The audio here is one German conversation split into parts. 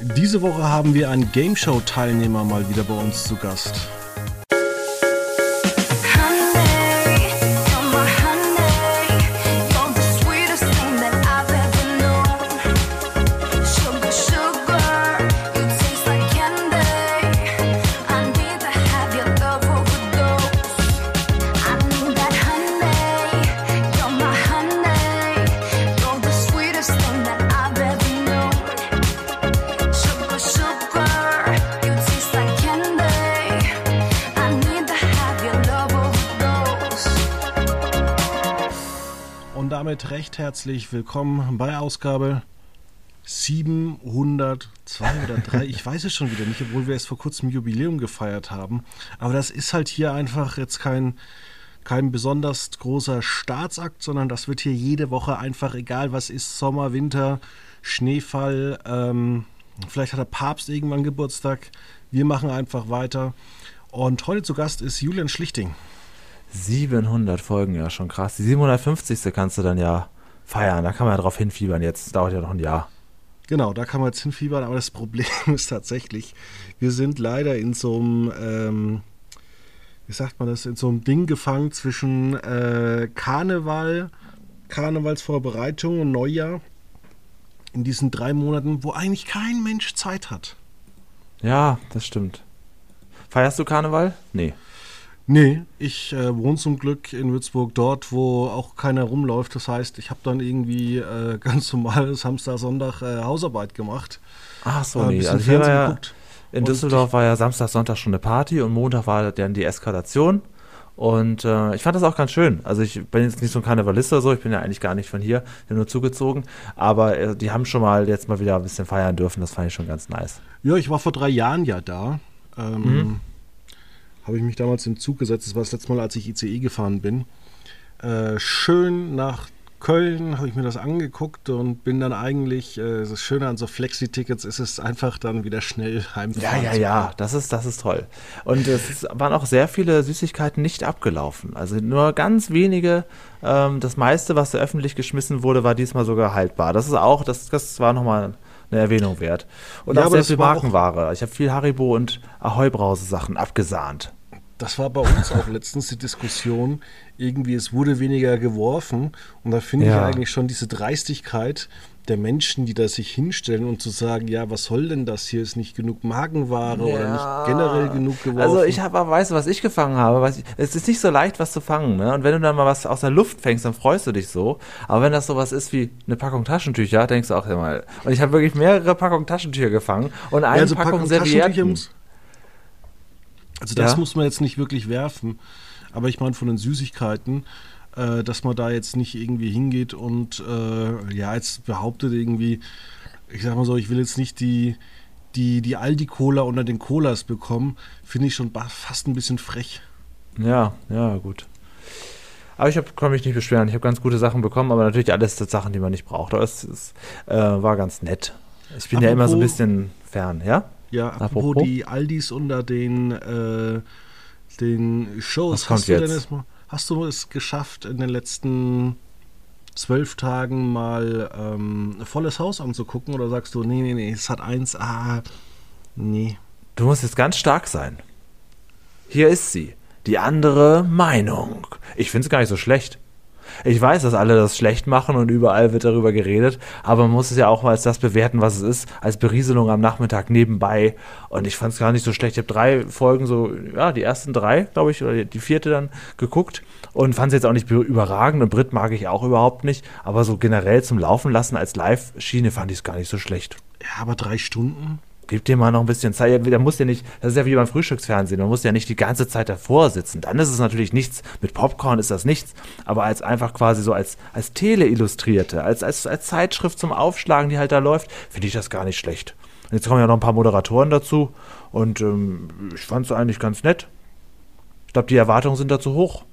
Diese Woche haben wir einen Game Show Teilnehmer mal wieder bei uns zu Gast. Recht herzlich willkommen bei Ausgabe 702 oder 3. Ich weiß es schon wieder nicht, obwohl wir es vor kurzem Jubiläum gefeiert haben. Aber das ist halt hier einfach jetzt kein, kein besonders großer Staatsakt, sondern das wird hier jede Woche einfach, egal was ist, Sommer, Winter, Schneefall, ähm, vielleicht hat der Papst irgendwann Geburtstag. Wir machen einfach weiter. Und heute zu Gast ist Julian Schlichting. 700 Folgen, ja schon krass. Die 750. kannst du dann ja feiern. Da kann man ja drauf hinfiebern jetzt. Das dauert ja noch ein Jahr. Genau, da kann man jetzt hinfiebern. Aber das Problem ist tatsächlich, wir sind leider in so einem, ähm, wie sagt man das, in so einem Ding gefangen zwischen äh, Karneval, Karnevalsvorbereitung und Neujahr. In diesen drei Monaten, wo eigentlich kein Mensch Zeit hat. Ja, das stimmt. Feierst du Karneval? Nee. Nee, ich äh, wohne zum Glück in Würzburg dort, wo auch keiner rumläuft. Das heißt, ich habe dann irgendwie äh, ganz normal Samstag, Sonntag äh, Hausarbeit gemacht. Ach so, äh, nee. Also hier war ja, in Düsseldorf war ja Samstag, Sonntag schon eine Party und Montag war dann die Eskalation. Und äh, ich fand das auch ganz schön. Also ich bin jetzt nicht so ein Karnevalist oder so, ich bin ja eigentlich gar nicht von hier, bin nur zugezogen. Aber äh, die haben schon mal jetzt mal wieder ein bisschen feiern dürfen, das fand ich schon ganz nice. Ja, ich war vor drei Jahren ja da. Ähm, mhm habe ich mich damals im Zug gesetzt. Das war das letzte Mal, als ich ICE gefahren bin. Äh, schön nach Köln habe ich mir das angeguckt und bin dann eigentlich, äh, das Schöne an so Flexi-Tickets ist es einfach dann wieder schnell heimfahren. Ja, ja, ja, das ist, das ist toll. Und es waren auch sehr viele Süßigkeiten nicht abgelaufen. Also nur ganz wenige. Ähm, das meiste, was da öffentlich geschmissen wurde, war diesmal sogar haltbar. Das ist auch, das, das war nochmal eine Erwähnung wert. Und ja, auch sehr viel Markenware. Ich habe viel Haribo und Ahoi-Brause-Sachen abgesahnt. Das war bei uns auch letztens die Diskussion. Irgendwie, es wurde weniger geworfen. Und da finde ja. ich eigentlich schon diese Dreistigkeit der Menschen, die da sich hinstellen und zu sagen, ja, was soll denn das hier? Ist nicht genug Magenware ja. oder nicht generell genug geworfen? Also ich habe, weißt du, was ich gefangen habe? Ich, es ist nicht so leicht, was zu fangen. Ne? Und wenn du dann mal was aus der Luft fängst, dann freust du dich so. Aber wenn das sowas ist wie eine Packung Taschentücher, denkst du auch immer. Und ich habe wirklich mehrere Packungen Taschentücher gefangen und eine ja, also Packung, Packung Servietten. Also das ja? muss man jetzt nicht wirklich werfen. Aber ich meine von den Süßigkeiten, äh, dass man da jetzt nicht irgendwie hingeht und äh, ja, jetzt behauptet irgendwie, ich sag mal so, ich will jetzt nicht die, die, die Aldi-Cola unter den Colas bekommen, finde ich schon fast ein bisschen frech. Ja, ja, gut. Aber ich kann mich nicht beschweren. Ich habe ganz gute Sachen bekommen, aber natürlich alles Sachen, die man nicht braucht. Aber es, es äh, war ganz nett. Ich bin apropos, ja immer so ein bisschen fern, ja? Ja, apropos, apropos? die Aldis unter den, äh, den Shows. Was hast, du jetzt? Mal, hast du es geschafft, in den letzten zwölf Tagen mal ähm, ein volles Haus anzugucken? Oder sagst du, nee, nee, nee, es hat eins, ah, nee. Du musst jetzt ganz stark sein. Hier ist sie. Die andere Meinung. Ich finde es gar nicht so schlecht. Ich weiß, dass alle das schlecht machen und überall wird darüber geredet, aber man muss es ja auch mal als das bewerten, was es ist, als Berieselung am Nachmittag nebenbei. Und ich fand es gar nicht so schlecht. Ich habe drei Folgen, so, ja, die ersten drei, glaube ich, oder die vierte dann geguckt und fand es jetzt auch nicht überragend. Und Brit mag ich auch überhaupt nicht, aber so generell zum Laufen lassen als Live-Schiene fand ich es gar nicht so schlecht. Ja, aber drei Stunden? Gib dir mal noch ein bisschen Zeit. Der muss ja nicht, das ist ja wie beim Frühstücksfernsehen, man muss ja nicht die ganze Zeit davor sitzen. Dann ist es natürlich nichts. Mit Popcorn ist das nichts. Aber als einfach quasi so als, als Tele-Illustrierte, als, als, als Zeitschrift zum Aufschlagen, die halt da läuft, finde ich das gar nicht schlecht. Und jetzt kommen ja noch ein paar Moderatoren dazu. Und ähm, ich fand es eigentlich ganz nett. Ich glaube, die Erwartungen sind da zu hoch.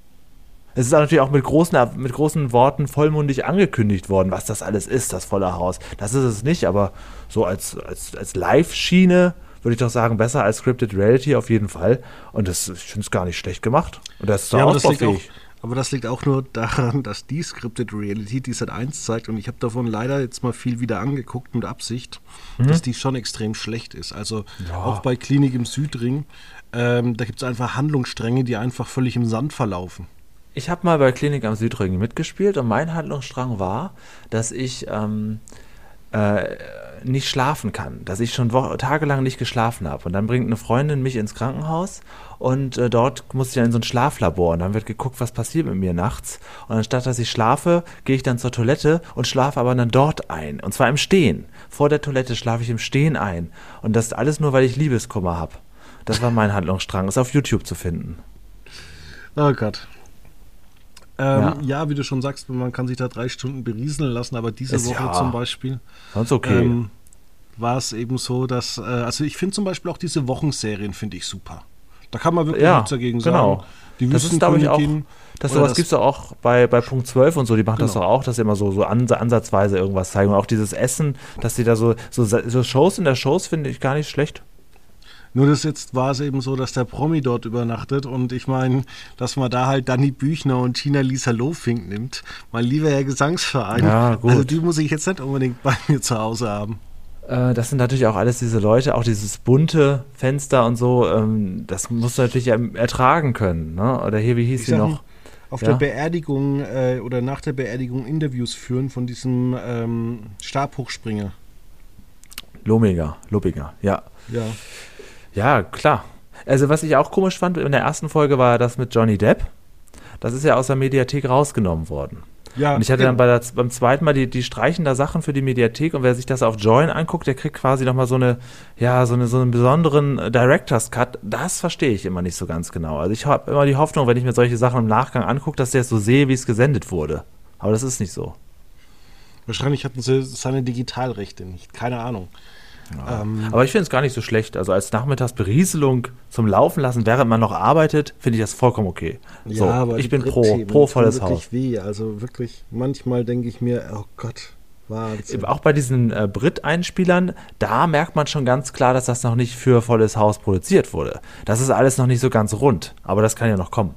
Es ist natürlich auch mit großen, mit großen Worten vollmundig angekündigt worden, was das alles ist, das volle Haus. Das ist es nicht, aber so als, als, als Live-Schiene würde ich doch sagen, besser als Scripted Reality auf jeden Fall. Und das, ich finde es gar nicht schlecht gemacht. Und das ist ja, ausbaufähig. Aber das liegt auch nur daran, dass die Scripted Reality, die Sat 1 zeigt, und ich habe davon leider jetzt mal viel wieder angeguckt mit Absicht, mhm. dass die schon extrem schlecht ist. Also ja. auch bei Klinik im Südring, ähm, da gibt es einfach Handlungsstränge, die einfach völlig im Sand verlaufen. Ich habe mal bei Klinik am Südring mitgespielt und mein Handlungsstrang war, dass ich ähm, äh, nicht schlafen kann, dass ich schon tagelang nicht geschlafen habe. Und dann bringt eine Freundin mich ins Krankenhaus und äh, dort muss ich dann in so ein Schlaflabor und dann wird geguckt, was passiert mit mir nachts. Und anstatt dass ich schlafe, gehe ich dann zur Toilette und schlafe aber dann dort ein. Und zwar im Stehen. Vor der Toilette schlafe ich im Stehen ein. Und das alles nur, weil ich Liebeskummer habe. Das war mein Handlungsstrang. Ist auf YouTube zu finden. Oh Gott. Ähm, ja. ja. wie du schon sagst, man kann sich da drei Stunden berieseln lassen, aber diese ist, Woche ja. zum Beispiel Ganz okay. Ähm, war es eben so, dass, äh, also ich finde zum Beispiel auch diese Wochenserien finde ich super. Da kann man wirklich ja, nichts dagegen genau. sagen. Die das ist, glaube ich, auch, das sowas gibt es auch bei, bei Punkt 12 und so, die machen genau. das doch auch, dass sie immer so, so ansatzweise irgendwas zeigen. Und auch dieses Essen, dass sie da so, so, so Shows in der Shows finde ich gar nicht schlecht. Nur das jetzt war es eben so, dass der Promi dort übernachtet und ich meine, dass man da halt Danny Büchner und Tina Lisa Lofink nimmt. Mein lieber Herr Gesangsverein. Ja, gut. Also die muss ich jetzt nicht unbedingt bei mir zu Hause haben. Äh, das sind natürlich auch alles diese Leute, auch dieses bunte Fenster und so, ähm, das musst du natürlich ertragen können. Ne? Oder hier, wie hieß ich sie noch? Auf ja? der Beerdigung äh, oder nach der Beerdigung Interviews führen von diesem ähm, Stabhochspringer. Lominger, Lobinger, ja. Ja. Ja, klar. Also was ich auch komisch fand, in der ersten Folge war das mit Johnny Depp. Das ist ja aus der Mediathek rausgenommen worden. Ja, und ich hatte dann bei der, beim zweiten Mal, die, die streichen da Sachen für die Mediathek und wer sich das auf Join anguckt, der kriegt quasi nochmal so eine, ja, so, eine, so einen besonderen Director's Cut. Das verstehe ich immer nicht so ganz genau. Also ich habe immer die Hoffnung, wenn ich mir solche Sachen im Nachgang angucke, dass der es so sehe, wie es gesendet wurde. Aber das ist nicht so. Wahrscheinlich hatten sie seine Digitalrechte nicht. Keine Ahnung. Ja. Ähm, aber ich finde es gar nicht so schlecht. Also als Nachmittagsberieselung zum Laufen lassen, während man noch arbeitet, finde ich das vollkommen okay. Ja, so, aber ich bin pro, pro volles Haus. Weh. Also wirklich, manchmal denke ich mir, oh Gott. Wahnsinn. Auch bei diesen äh, Brit-Einspielern, da merkt man schon ganz klar, dass das noch nicht für volles Haus produziert wurde. Das ist alles noch nicht so ganz rund, aber das kann ja noch kommen.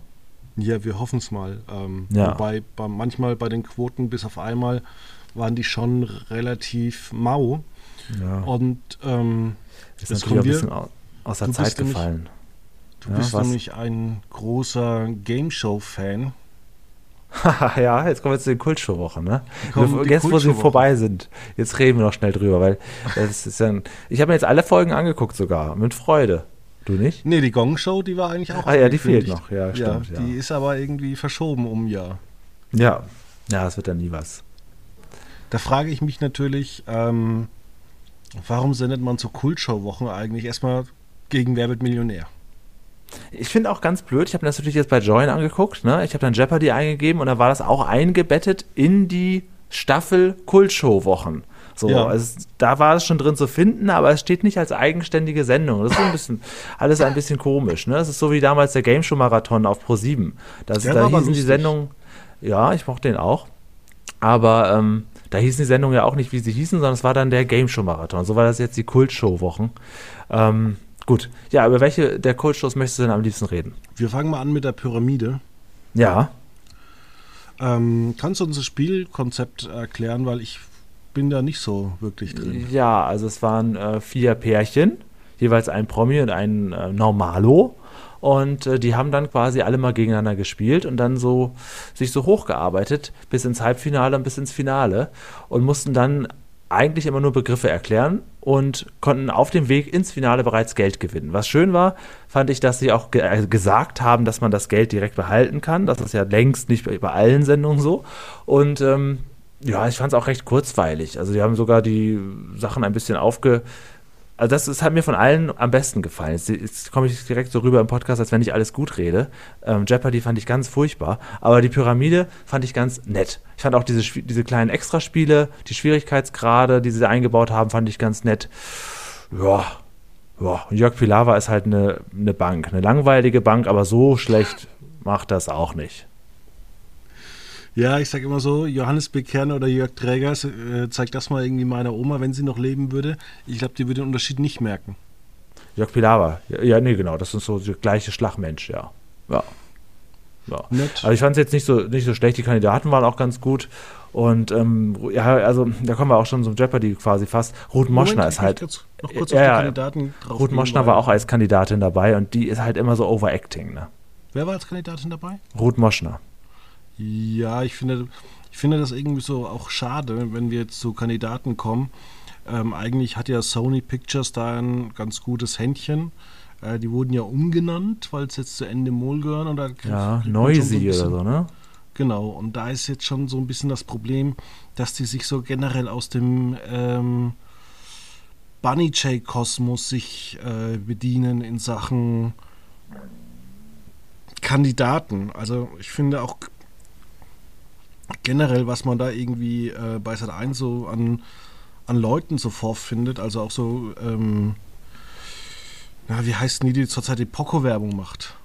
Ja, wir hoffen es mal. Ähm, ja. Wobei bei, manchmal bei den Quoten bis auf einmal waren die schon relativ mau. Ja. Und ähm, ist natürlich ein bisschen aus der Zeit gefallen. du ja, bist was? nämlich ein großer Game Show-Fan. ja, jetzt kommen wir zu den Kultshow-Wochen, ne? Jetzt, wo sie vorbei sind. Jetzt reden wir noch schnell drüber, weil das ist ja Ich habe mir jetzt alle Folgen angeguckt sogar, mit Freude. Du nicht? Nee, die Gong Show, die war eigentlich auch. Ah ja, die fehlt noch, ja, stimmt. Ja, die ja. ist aber irgendwie verschoben um ein Jahr. Ja, ja, das wird dann nie was. Da frage ich mich natürlich, ähm, Warum sendet man zu Kultshow-Wochen eigentlich erstmal gegen Wer wird Millionär? Ich finde auch ganz blöd, ich habe das natürlich jetzt bei Join angeguckt, ne? ich habe dann Jeopardy eingegeben und da war das auch eingebettet in die Staffel Kultshow-Wochen. So, ja. also da war es schon drin zu finden, aber es steht nicht als eigenständige Sendung. Das ist so ein bisschen, alles ein bisschen komisch. Ne? Das ist so wie damals der Game Show Marathon auf Pro 7. Das, da hießen die Sendungen, ja, ich mochte den auch. Aber ähm, da hießen die Sendungen ja auch nicht, wie sie hießen, sondern es war dann der Game Show Marathon. So war das jetzt die Kultshow-Wochen. Ähm, gut, ja, über welche der Kultshows möchtest du denn am liebsten reden? Wir fangen mal an mit der Pyramide. Ja. Ähm, kannst du uns das Spielkonzept erklären, weil ich bin da nicht so wirklich drin. Ja, also es waren äh, vier Pärchen, jeweils ein Promi und ein äh, Normalo. Und äh, die haben dann quasi alle mal gegeneinander gespielt und dann so sich so hochgearbeitet bis ins Halbfinale und bis ins Finale und mussten dann eigentlich immer nur Begriffe erklären und konnten auf dem Weg ins Finale bereits Geld gewinnen. Was schön war, fand ich, dass sie auch ge äh, gesagt haben, dass man das Geld direkt behalten kann. Das ist ja längst nicht bei, allen Sendungen so. Und ähm, ja, ich fand es auch recht kurzweilig. Also die haben sogar die Sachen ein bisschen aufge also das, das, hat mir von allen am besten gefallen. Jetzt, jetzt komme ich direkt so rüber im Podcast, als wenn ich alles gut rede. Ähm, Jeopardy fand ich ganz furchtbar, aber die Pyramide fand ich ganz nett. Ich fand auch diese, diese kleinen Extraspiele, die Schwierigkeitsgrade, die sie eingebaut haben, fand ich ganz nett. Ja, ja. Und Jörg Pilawa ist halt eine, eine Bank, eine langweilige Bank, aber so schlecht macht das auch nicht. Ja, ich sage immer so, Johannes Beckern oder Jörg Trägers, äh, zeig das mal irgendwie meiner Oma, wenn sie noch leben würde. Ich glaube, die würde den Unterschied nicht merken. Jörg Pilawa, ja, nee, genau, das ist so der gleiche Schlagmensch, ja. Ja. ja. Also ich fand es jetzt nicht so, nicht so schlecht, die Kandidaten waren auch ganz gut. Und ähm, ja, also da kommen wir auch schon zum Jeopardy quasi fast. Ruth Moschner ist halt. Kurz, noch kurz ja, auf die Kandidaten drauf Ruth Moschner war auch als Kandidatin dabei und die ist halt immer so overacting. Ne? Wer war als Kandidatin dabei? Ruth Moschner. Ja, ich finde, ich finde das irgendwie so auch schade, wenn wir jetzt zu Kandidaten kommen. Ähm, eigentlich hat ja Sony Pictures da ein ganz gutes Händchen. Äh, die wurden ja umgenannt, weil es jetzt zu Ende Mol gehören. Und da ja, Noisy so oder so, ne? Genau, und da ist jetzt schon so ein bisschen das Problem, dass die sich so generell aus dem ähm, Bunny J Kosmos sich äh, bedienen in Sachen Kandidaten. Also ich finde auch generell, was man da irgendwie äh, bei Sat 1 so an, an Leuten so vorfindet, also auch so, ähm, na, wie heißt die, die zurzeit die Poco-Werbung macht?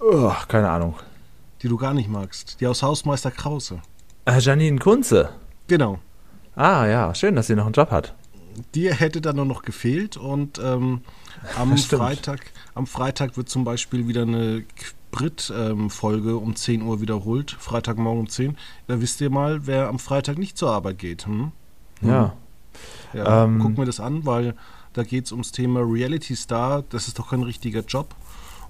Oh, keine Ahnung die du gar nicht magst. Die aus Hausmeister Krause. Äh, Janine Kunze. Genau. Ah ja, schön, dass sie noch einen Job hat. Die hätte dann nur noch gefehlt und ähm, am, Freitag, am Freitag wird zum Beispiel wieder eine Brit-Folge ähm, um 10 Uhr wiederholt. Freitagmorgen um 10. Da wisst ihr mal, wer am Freitag nicht zur Arbeit geht. Hm? Hm. Ja. ja ähm, gucken wir das an, weil da geht es ums Thema Reality Star. Das ist doch kein richtiger Job.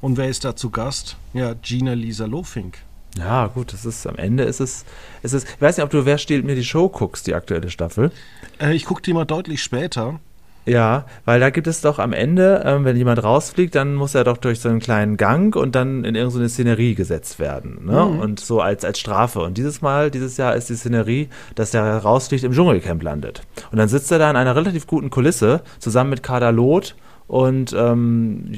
Und wer ist da zu Gast? Ja, Gina Lisa Lofink. Ja, gut, das ist am Ende ist es, ist es. Ich weiß nicht, ob du Wer stiehlt mir die Show guckst, die aktuelle Staffel. Äh, ich gucke die mal deutlich später. Ja, weil da gibt es doch am Ende, ähm, wenn jemand rausfliegt, dann muss er doch durch so einen kleinen Gang und dann in irgendeine Szenerie gesetzt werden. Ne? Mhm. Und so als, als Strafe. Und dieses Mal, dieses Jahr ist die Szenerie, dass der rausfliegt, im Dschungelcamp landet. Und dann sitzt er da in einer relativ guten Kulisse zusammen mit Kader Loth und ähm,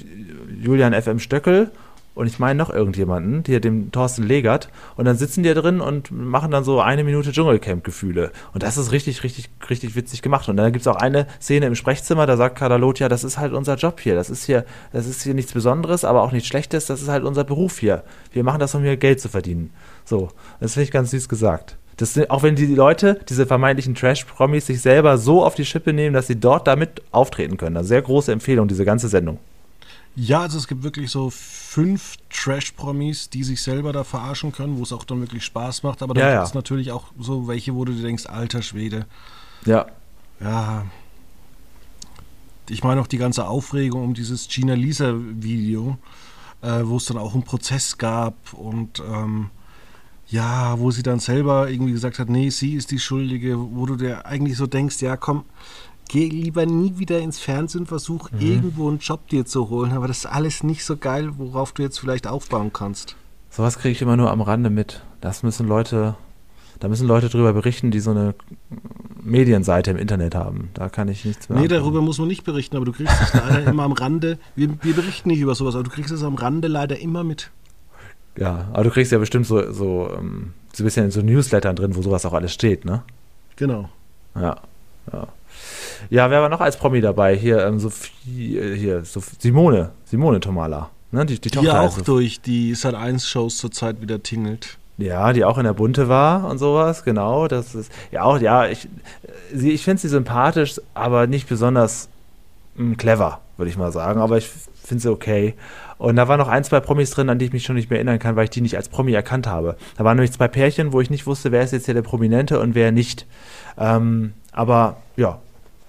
Julian FM Stöckel und ich meine noch irgendjemanden, hier dem Thorsten Legert. Und dann sitzen die da drin und machen dann so eine Minute Dschungelcamp-Gefühle. Und das ist richtig, richtig, richtig witzig gemacht. Und dann gibt es auch eine Szene im Sprechzimmer, da sagt Kadalot, ja, das ist halt unser Job hier. Das ist hier, das ist hier nichts Besonderes, aber auch nichts Schlechtes. Das ist halt unser Beruf hier. Wir machen das, um hier Geld zu verdienen. So, das finde ich ganz süß gesagt. Das, auch wenn die Leute, diese vermeintlichen Trash-Promis, sich selber so auf die Schippe nehmen, dass sie dort damit auftreten können. Also sehr große Empfehlung, diese ganze Sendung. Ja, also es gibt wirklich so fünf Trash-Promis, die sich selber da verarschen können, wo es auch dann wirklich Spaß macht. Aber dann ja, gibt es ja. natürlich auch so welche, wo du dir denkst, alter Schwede. Ja. Ja. Ich meine auch die ganze Aufregung um dieses Gina Lisa-Video, äh, wo es dann auch einen Prozess gab und ähm, ja, wo sie dann selber irgendwie gesagt hat, nee, sie ist die Schuldige, wo du dir eigentlich so denkst, ja komm, geh lieber nie wieder ins Fernsehen, versuch mhm. irgendwo einen Job dir zu holen, aber das ist alles nicht so geil, worauf du jetzt vielleicht aufbauen kannst. Sowas kriege ich immer nur am Rande mit. Das müssen Leute, da müssen Leute drüber berichten, die so eine Medienseite im Internet haben. Da kann ich nichts mehr. Nee, anfangen. darüber muss man nicht berichten, aber du kriegst es leider immer am Rande. Wir, wir berichten nicht über sowas, aber du kriegst es am Rande leider immer mit. Ja, aber du kriegst ja bestimmt so, so, ähm, so ein bisschen in so Newslettern drin, wo sowas auch alles steht, ne? Genau. Ja, ja. Ja, wer war noch als Promi dabei? Hier, ähm, Sophie, äh, hier, Sophie, Simone, Simone Tomala. Ne? Die, die, die ja auch durch die Sat 1 Shows zurzeit wieder tingelt. Ja, die auch in der Bunte war und sowas, genau. Das ist ja auch, ja, ich, sie, ich finde sie sympathisch, aber nicht besonders mh, hm, clever, würde ich mal sagen. Aber ich finde sie okay. Und da waren noch ein, zwei Promis drin, an die ich mich schon nicht mehr erinnern kann, weil ich die nicht als Promi erkannt habe. Da waren nämlich zwei Pärchen, wo ich nicht wusste, wer ist jetzt hier der Prominente und wer nicht. Ähm, aber ja,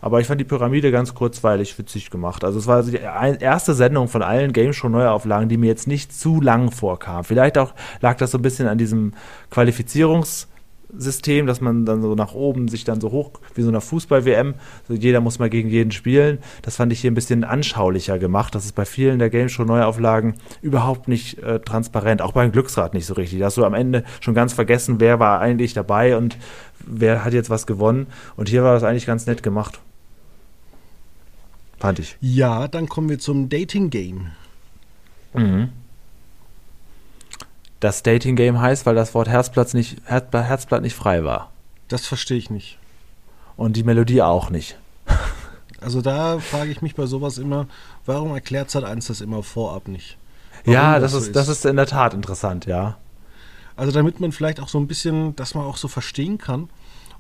aber ich fand die Pyramide ganz kurzweilig witzig gemacht. Also es war die erste Sendung von allen Game Show Neuauflagen, die mir jetzt nicht zu lang vorkam. Vielleicht auch lag das so ein bisschen an diesem Qualifizierungs- System, dass man dann so nach oben sich dann so hoch wie so einer Fußball-WM, so jeder muss mal gegen jeden spielen. Das fand ich hier ein bisschen anschaulicher gemacht. Das ist bei vielen der Game Show Neuauflagen überhaupt nicht äh, transparent. Auch beim Glücksrad nicht so richtig. Da hast du am Ende schon ganz vergessen, wer war eigentlich dabei und wer hat jetzt was gewonnen. Und hier war das eigentlich ganz nett gemacht. Fand ich. Ja, dann kommen wir zum Dating Game. Mhm das Dating Game heißt, weil das Wort Herzblatt nicht, Herzblatt nicht frei war. Das verstehe ich nicht. Und die Melodie auch nicht. Also da frage ich mich bei sowas immer, warum erklärt Sat 1 das immer vorab nicht? Warum ja, das, das ist, so ist, das ist in der Tat interessant, ja. Also damit man vielleicht auch so ein bisschen, dass man auch so verstehen kann.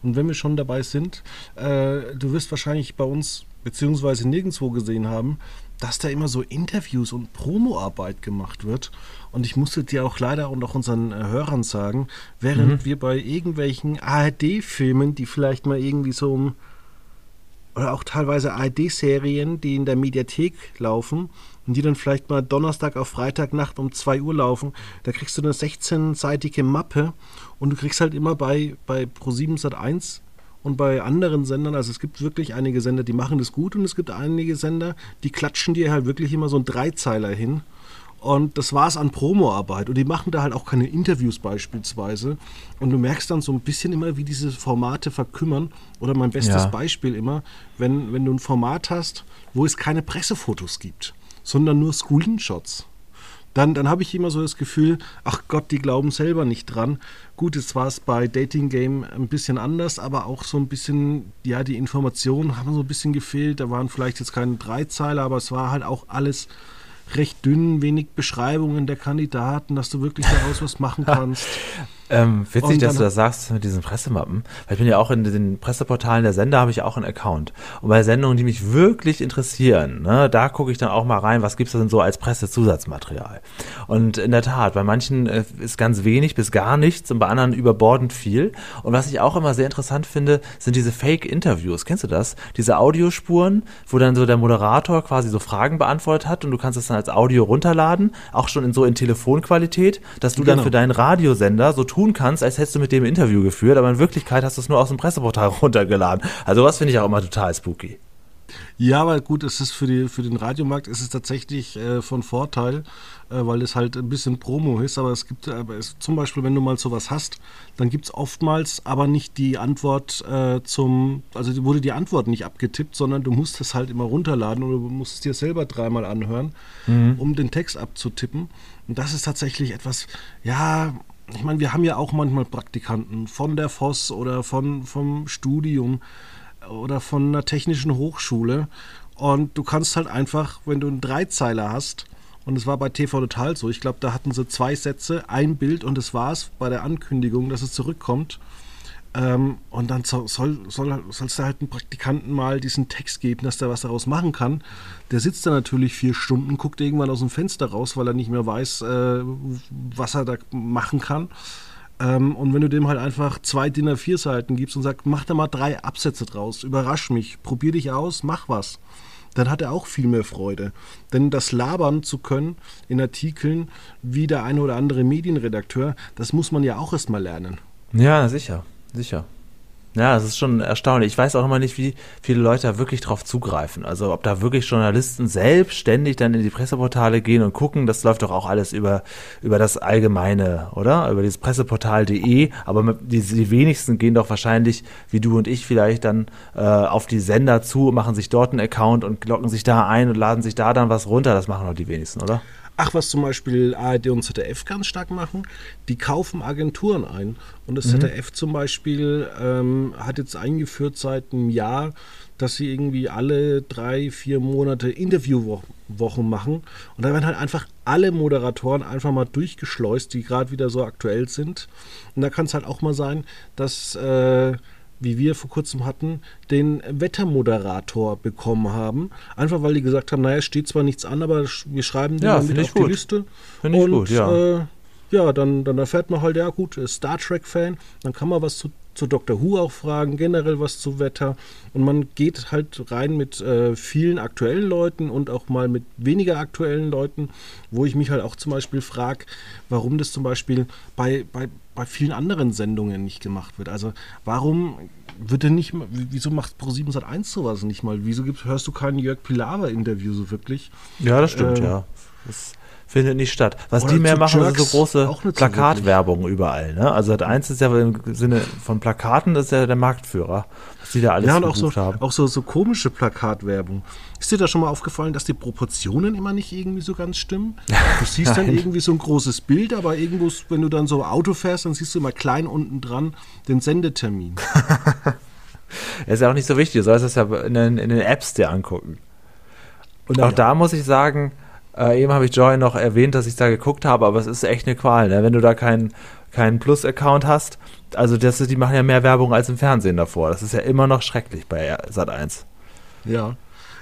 Und wenn wir schon dabei sind, äh, du wirst wahrscheinlich bei uns beziehungsweise nirgendwo gesehen haben, dass da immer so Interviews und Promoarbeit gemacht wird. Und ich musste dir auch leider und auch unseren äh, Hörern sagen, während mhm. wir bei irgendwelchen ARD-Filmen, die vielleicht mal irgendwie so um oder auch teilweise ARD-Serien, die in der Mediathek laufen und die dann vielleicht mal Donnerstag auf Freitagnacht um 2 Uhr laufen, da kriegst du eine 16-seitige Mappe und du kriegst halt immer bei, bei Pro7 Sat1 und bei anderen Sendern, also es gibt wirklich einige Sender, die machen das gut und es gibt einige Sender, die klatschen dir halt wirklich immer so einen Dreizeiler hin und das war es an Promoarbeit. Und die machen da halt auch keine Interviews beispielsweise. Und du merkst dann so ein bisschen immer, wie diese Formate verkümmern. Oder mein bestes ja. Beispiel immer, wenn, wenn du ein Format hast, wo es keine Pressefotos gibt, sondern nur Screenshots. Dann, dann habe ich immer so das Gefühl, ach Gott, die glauben selber nicht dran. Gut, jetzt war es bei Dating Game ein bisschen anders, aber auch so ein bisschen, ja, die Informationen haben so ein bisschen gefehlt. Da waren vielleicht jetzt keine Dreizeiler, aber es war halt auch alles recht dünn, wenig Beschreibungen der Kandidaten, dass du wirklich daraus was machen kannst. Ähm, witzig, dass du das sagst mit diesen Pressemappen. Weil ich bin ja auch in den Presseportalen der Sender, habe ich auch einen Account. Und bei Sendungen, die mich wirklich interessieren, ne, da gucke ich dann auch mal rein, was gibt es denn so als Pressezusatzmaterial. Und in der Tat, bei manchen äh, ist ganz wenig bis gar nichts und bei anderen überbordend viel. Und was ich auch immer sehr interessant finde, sind diese Fake-Interviews. Kennst du das? Diese Audiospuren, wo dann so der Moderator quasi so Fragen beantwortet hat und du kannst es dann als Audio runterladen, auch schon in so in Telefonqualität, dass du genau. dann für deinen Radiosender so tun kannst, als hättest du mit dem ein Interview geführt, aber in Wirklichkeit hast du es nur aus dem Presseportal runtergeladen. Also was finde ich auch immer total spooky. Ja, aber gut, es ist für, die, für den Radiomarkt ist es tatsächlich äh, von Vorteil, äh, weil es halt ein bisschen Promo ist. Aber es gibt, aber es, zum Beispiel, wenn du mal sowas hast, dann gibt es oftmals aber nicht die Antwort äh, zum, also wurde die Antwort nicht abgetippt, sondern du musst es halt immer runterladen oder du musst es dir selber dreimal anhören, mhm. um den Text abzutippen. Und das ist tatsächlich etwas, ja, ich meine, wir haben ja auch manchmal Praktikanten von der FOS oder von, vom Studium oder von einer technischen Hochschule. Und du kannst halt einfach, wenn du einen Dreizeiler hast, und es war bei TV Total so, ich glaube, da hatten sie zwei Sätze, ein Bild und das war's bei der Ankündigung, dass es zurückkommt. Ähm, und dann soll, soll, soll, sollst du halt einen Praktikanten mal diesen Text geben, dass der was daraus machen kann. Der sitzt da natürlich vier Stunden, guckt irgendwann aus dem Fenster raus, weil er nicht mehr weiß, äh, was er da machen kann. Ähm, und wenn du dem halt einfach zwei DIN A4 Seiten gibst und sagst, mach da mal drei Absätze draus, überrasch mich, probier dich aus, mach was dann hat er auch viel mehr Freude. Denn das labern zu können in Artikeln wie der eine oder andere Medienredakteur, das muss man ja auch erstmal lernen. Ja, sicher sicher. Ja, das ist schon erstaunlich. Ich weiß auch immer nicht, wie viele Leute da wirklich drauf zugreifen. Also ob da wirklich Journalisten selbstständig dann in die Presseportale gehen und gucken, das läuft doch auch alles über, über das Allgemeine, oder? Über dieses Presseportal.de. Aber die, die, wenigsten gehen doch wahrscheinlich, wie du und ich vielleicht, dann äh, auf die Sender zu, machen sich dort einen Account und locken sich da ein und laden sich da dann was runter. Das machen doch die wenigsten, oder? Ach, was zum Beispiel ARD und ZDF ganz stark machen, die kaufen Agenturen ein. Und das mhm. ZDF zum Beispiel ähm, hat jetzt eingeführt seit einem Jahr, dass sie irgendwie alle drei, vier Monate Interviewwochen machen. Und da werden halt einfach alle Moderatoren einfach mal durchgeschleust, die gerade wieder so aktuell sind. Und da kann es halt auch mal sein, dass äh, wie wir vor kurzem hatten, den Wettermoderator bekommen haben. Einfach weil die gesagt haben, naja, steht zwar nichts an, aber wir schreiben den ja, mit auf gut. die Liste. Finde ich gut, ja. Äh, ja, dann, dann erfährt man halt, ja gut, Star Trek-Fan, dann kann man was zu, zu Doctor Who auch fragen, generell was zu Wetter. Und man geht halt rein mit äh, vielen aktuellen Leuten und auch mal mit weniger aktuellen Leuten, wo ich mich halt auch zum Beispiel frage, warum das zum Beispiel bei, bei, bei vielen anderen Sendungen nicht gemacht wird. Also warum wird denn nicht, wieso macht Pro7 Sat 1 sowas nicht mal? Wieso gibt, hörst du keinen Jörg Pilawa-Interview so wirklich? Ja, das stimmt, äh, ja. Das findet nicht statt. Was die mehr machen, sind so große Plakatwerbung überall. Ne? Also Sat 1 ist ja im Sinne von Plakaten ist ja der Marktführer die da alles ja, und auch so, haben. Auch so, so komische Plakatwerbung. Ist dir da schon mal aufgefallen, dass die Proportionen immer nicht irgendwie so ganz stimmen? Du siehst dann irgendwie so ein großes Bild, aber irgendwo, wenn du dann so Auto fährst, dann siehst du immer klein unten dran den Sendetermin. ist ja auch nicht so wichtig, du sollst das ja in den, in den Apps dir angucken. Und auch ja. da muss ich sagen, äh, eben habe ich Joy noch erwähnt, dass ich da geguckt habe, aber es ist echt eine Qual, ne? wenn du da keinen keinen Plus-Account hast. Also das, die machen ja mehr Werbung als im Fernsehen davor. Das ist ja immer noch schrecklich bei Sat 1. Ja.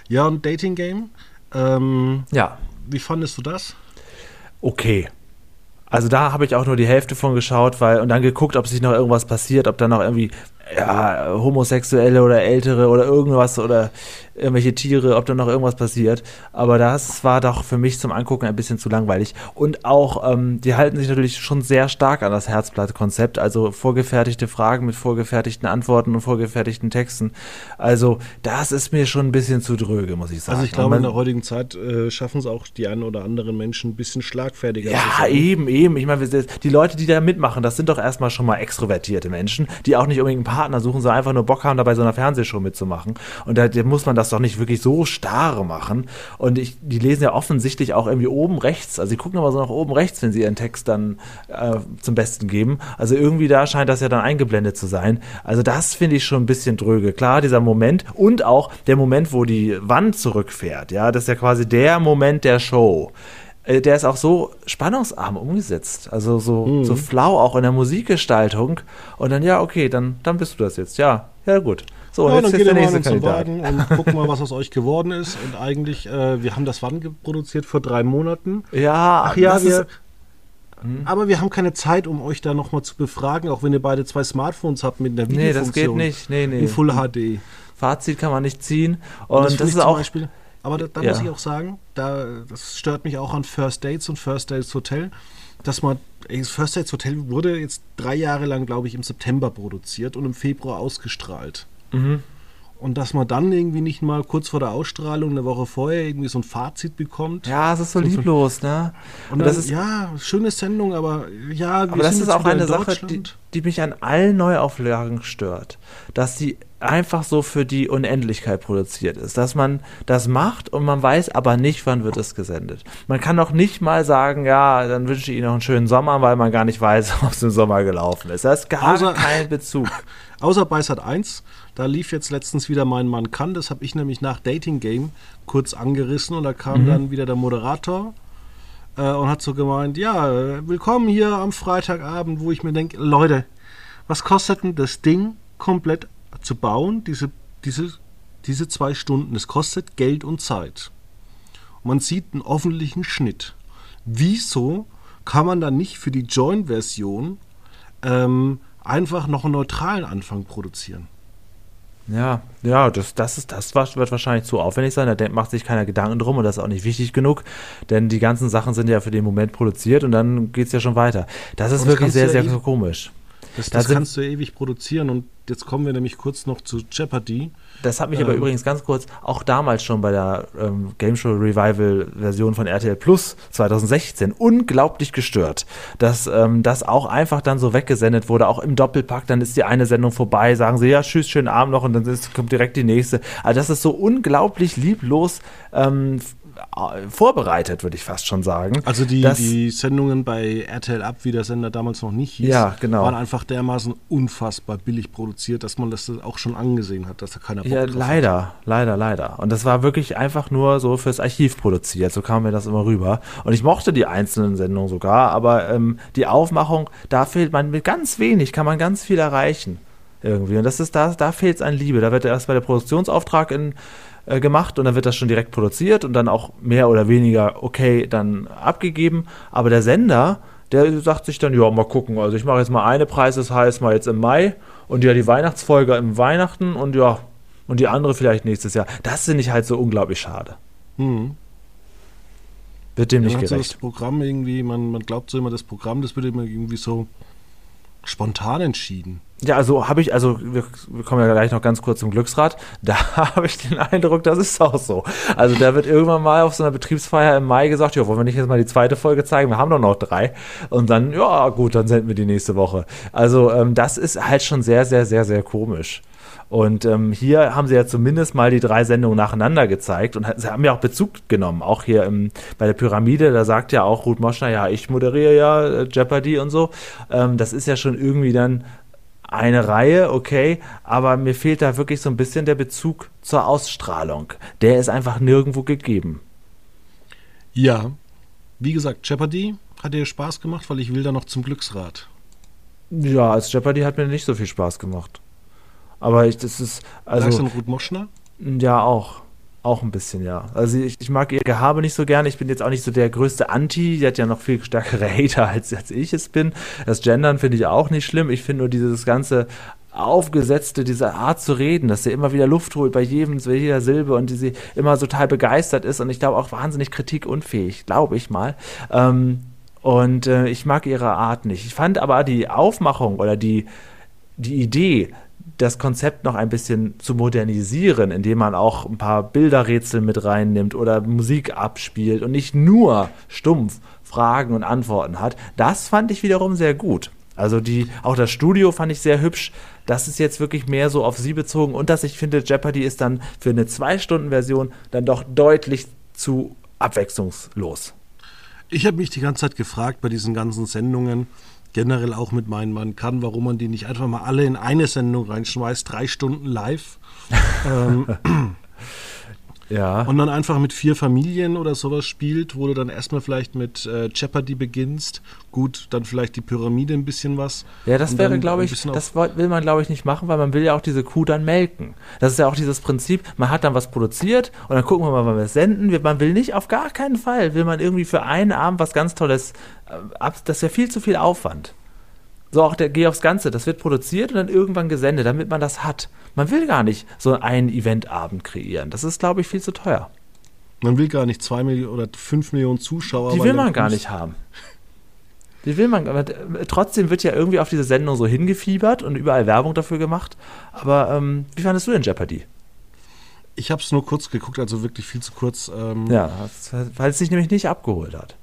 Ja, und Dating Game. Ähm, Ja, wie fandest du das? okay. Also da habe ich auch nur die Hälfte von geschaut, weil und dann geguckt, ob sich noch irgendwas passiert, ob da noch irgendwie ja, Homosexuelle oder Ältere oder irgendwas oder irgendwelche Tiere, ob da noch irgendwas passiert. Aber das war doch für mich zum Angucken ein bisschen zu langweilig. Und auch, ähm, die halten sich natürlich schon sehr stark an das Herzblatt-Konzept, also vorgefertigte Fragen mit vorgefertigten Antworten und vorgefertigten Texten. Also das ist mir schon ein bisschen zu dröge, muss ich sagen. Also ich glaube, in der heutigen Zeit äh, schaffen es auch die einen oder anderen Menschen ein bisschen schlagfertiger Ja, eben, eben. Ich meine, die Leute, die da mitmachen, das sind doch erstmal schon mal extrovertierte Menschen, die auch nicht unbedingt einen Partner suchen, sondern einfach nur Bock haben, da bei so einer Fernsehshow mitzumachen. Und da, da muss man das doch nicht wirklich so starr machen. Und ich, die lesen ja offensichtlich auch irgendwie oben rechts. Also sie gucken aber so nach oben rechts, wenn sie ihren Text dann äh, zum Besten geben. Also irgendwie da scheint das ja dann eingeblendet zu sein. Also das finde ich schon ein bisschen dröge. Klar, dieser Moment und auch der Moment, wo die Wand zurückfährt. Ja, das ist ja quasi der Moment der Show der ist auch so spannungsarm umgesetzt. Also so, Mhm. so flau auch in der Musikgestaltung. Und dann, ja, okay, dann, dann bist du das jetzt. Ja, ja, gut. So, Ja, und dann jetzt geht der mal nächste Kandidat. Wagen und gucken mal, was aus euch geworden ist. Und eigentlich, äh, wir haben das wann produziert? Vor drei Monaten. Ja, Ach ja, das wir, aber wir haben keine Zeit, um euch da nochmal zu befragen, auch wenn ihr beide zwei Smartphones habt mit einer nee, das geht Videofunktion. nicht. Nee, nee. In Full HD. Fazit kann man nicht ziehen. Und, das, finde ich ist auch. Beispiel, aber da, da Ja. muss ich auch sagen, da, das stört mich auch an First Dates und First Dates Hotel, dass man, ey, das First Dates Hotel wurde jetzt drei Jahre lang, glaube ich, im September produziert und im Februar ausgestrahlt. Mhm. Und dass man dann irgendwie nicht mal kurz vor der Ausstrahlung, eine Woche vorher, irgendwie so ein Fazit bekommt. Ja, es ist so So- lieblos, ne? Und das dann, ist- ja, schöne Sendung, aber ja, Aber das ist auch eine in Sache, die, die mich an allen Neuauflagen stört. Dass sie einfach so für die Unendlichkeit produziert ist. Dass man das macht und man weiß aber nicht, wann wird es gesendet. Man kann doch nicht mal sagen, ja, dann wünsche ich Ihnen noch einen schönen Sommer, weil man gar nicht weiß, ob es im Sommer gelaufen ist. Da ist gar Außer- kein Bezug. Außer bei Sat 1, da lief jetzt letztens wieder mein Mann kann. Das habe ich nämlich nach Dating Game kurz angerissen und da kam Mhm. dann wieder der Moderator äh, und hat so gemeint: Ja, willkommen hier am Freitagabend, wo ich mir denke: Leute, was kostet denn das Ding komplett zu bauen? Diese, diese, diese zwei Stunden. Es kostet Geld und Zeit. Man sieht einen öffentlichen Schnitt. Wieso kann man dann nicht für die Join-Version ähm, einfach noch einen neutralen Anfang produzieren? Ja, ja, das, das, ist, das wird wahrscheinlich zu aufwendig sein. Da macht sich keiner Gedanken drum und das ist auch nicht wichtig genug, denn die ganzen Sachen sind ja für den Moment produziert und dann geht es ja schon weiter. Das ist das wirklich du sehr, sehr eben- komisch. Das, Da das sind- kannst du ewig produzieren und jetzt kommen wir nämlich kurz noch zu Jeopardy. Das hat mich aber Ähm. übrigens ganz kurz auch damals schon bei der ähm, Game Show Revival Version von RTL Plus 2016 unglaublich gestört, dass ähm, das auch einfach dann so weggesendet wurde, auch im Doppelpack. Dann ist die eine Sendung vorbei, sagen sie ja tschüss, schönen Abend noch und dann ist, kommt direkt die nächste. Also das ist so unglaublich lieblos ähm, äh, vorbereitet, würde ich fast schon sagen. Also die, Das- die Sendungen bei RTL Up, wie der Sender damals noch nicht hieß, Ja, genau. waren einfach dermaßen unfassbar billig produziert, dass man das auch schon angesehen hat, dass da keiner Bock Ja, leider, leider, leider. Und das war wirklich einfach nur so fürs Archiv produziert. So kam mir das immer rüber. Und ich mochte die einzelnen Sendungen sogar, aber ähm, die Aufmachung, da fehlt man mit ganz wenig, kann man ganz viel erreichen. Irgendwie. Und das ist da, da fehlt es an Liebe. Da wird erst bei der Produktionsauftrag in, äh, gemacht und dann wird das schon direkt produziert und dann auch mehr oder weniger okay dann abgegeben. Aber der Sender, der sagt sich dann, ja, mal gucken. Also ich mache jetzt mal eine Preis, das heißt mal jetzt im Mai und ja die Weihnachtsfolge im Weihnachten und ja, und die andere vielleicht nächstes Jahr. Das finde ich halt so unglaublich schade. Mhm. Wird dem Man nicht so das gerecht. Programm irgendwie, man, man glaubt so immer, das Programm, das wird immer irgendwie so spontan entschieden. Ja, also habe ich, also wir, wir kommen ja gleich noch ganz kurz zum Glücksrad. Da habe ich den Eindruck, das ist auch so. Also da wird irgendwann mal auf so einer Betriebsfeier im Mai gesagt, ja, wollen wir nicht jetzt mal die zweite Folge zeigen? Wir haben doch noch drei. Und dann, ja, gut, dann senden wir die nächste Woche. Also ähm, das ist halt schon sehr, sehr, sehr, sehr komisch. Und ähm, hier haben sie ja zumindest mal die drei Sendungen nacheinander gezeigt und sie haben ja auch Bezug genommen. Auch hier im, bei der Pyramide, da sagt ja auch Ruth Moschner, ja, ich moderiere ja äh, Jeopardy und so. Ähm, das ist ja schon irgendwie dann eine Reihe, okay, aber mir fehlt da wirklich so ein bisschen der Bezug zur Ausstrahlung. Der ist einfach nirgendwo gegeben. Ja. Wie gesagt, Jeopardy hat dir Spaß gemacht, weil ich will da noch zum Glücksrad. Ja, als Jeopardy hat mir nicht so viel Spaß gemacht. Aber ich, das ist, Also, Lag's an Ruth Moschner? ja, auch. Auch ein bisschen, ja. Also ich, ich, mag ihr Gehabe nicht so gerne. Ich bin jetzt auch nicht so der größte Anti. Sie hat ja noch viel stärkere Hater, als, als ich es bin. Das Gendern finde ich auch nicht schlimm. Ich finde nur dieses ganze aufgesetzte, diese Art zu reden, dass sie immer wieder Luft holt bei jedem, bei jeder Silbe und die sie immer total begeistert ist und ich glaube auch wahnsinnig kritikunfähig, glaube ich mal. Ähm, und äh, ich mag ihre Art nicht. Ich fand aber die Aufmachung oder die, die Idee, das Konzept noch ein bisschen zu modernisieren, indem man auch ein paar Bilderrätsel mit reinnimmt oder Musik abspielt und nicht nur stumpf Fragen und Antworten hat, das fand ich wiederum sehr gut. Also die, auch das Studio fand ich sehr hübsch. Das ist jetzt wirklich mehr so auf sie bezogen und dass ich finde, Jeopardy ist dann für eine Zwei-Stunden-Version dann doch deutlich zu abwechslungslos. Ich habe mich die ganze Zeit gefragt bei diesen ganzen Sendungen, generell auch mit meinen Mann kann, warum man die nicht einfach mal alle in eine Sendung reinschmeißt, drei Stunden live. ähm, ja. Und dann einfach mit vier Familien oder sowas spielt, wo du dann erstmal vielleicht mit äh, Jeopardy beginnst. Gut, dann vielleicht die Pyramide ein bisschen was. Ja, das wäre, glaube ich, das will man, glaube ich, nicht machen, weil man will ja auch diese Kuh dann melken. Das ist ja auch dieses Prinzip, man hat dann was produziert und dann gucken wir mal, wann wir es senden. Man will nicht, auf gar keinen Fall, will man irgendwie für einen Abend was ganz Tolles, äh, das ist ja viel zu viel Aufwand. So auch der Geh aufs Ganze, das wird produziert und dann irgendwann gesendet, damit man das hat. Man will gar nicht so einen Eventabend kreieren. Das ist, glaube ich, viel zu teuer. Man will gar nicht zwei Millionen oder fünf Millionen Zuschauer. Die will man gar nicht haben. Die will man, aber trotzdem wird ja irgendwie auf diese Sendung so hingefiebert und überall Werbung dafür gemacht. Aber ähm, wie fandest du denn Jeopardy? Ich habe es nur kurz geguckt, also wirklich viel zu kurz. Ähm ja, weil es sich nämlich nicht abgeholt hat.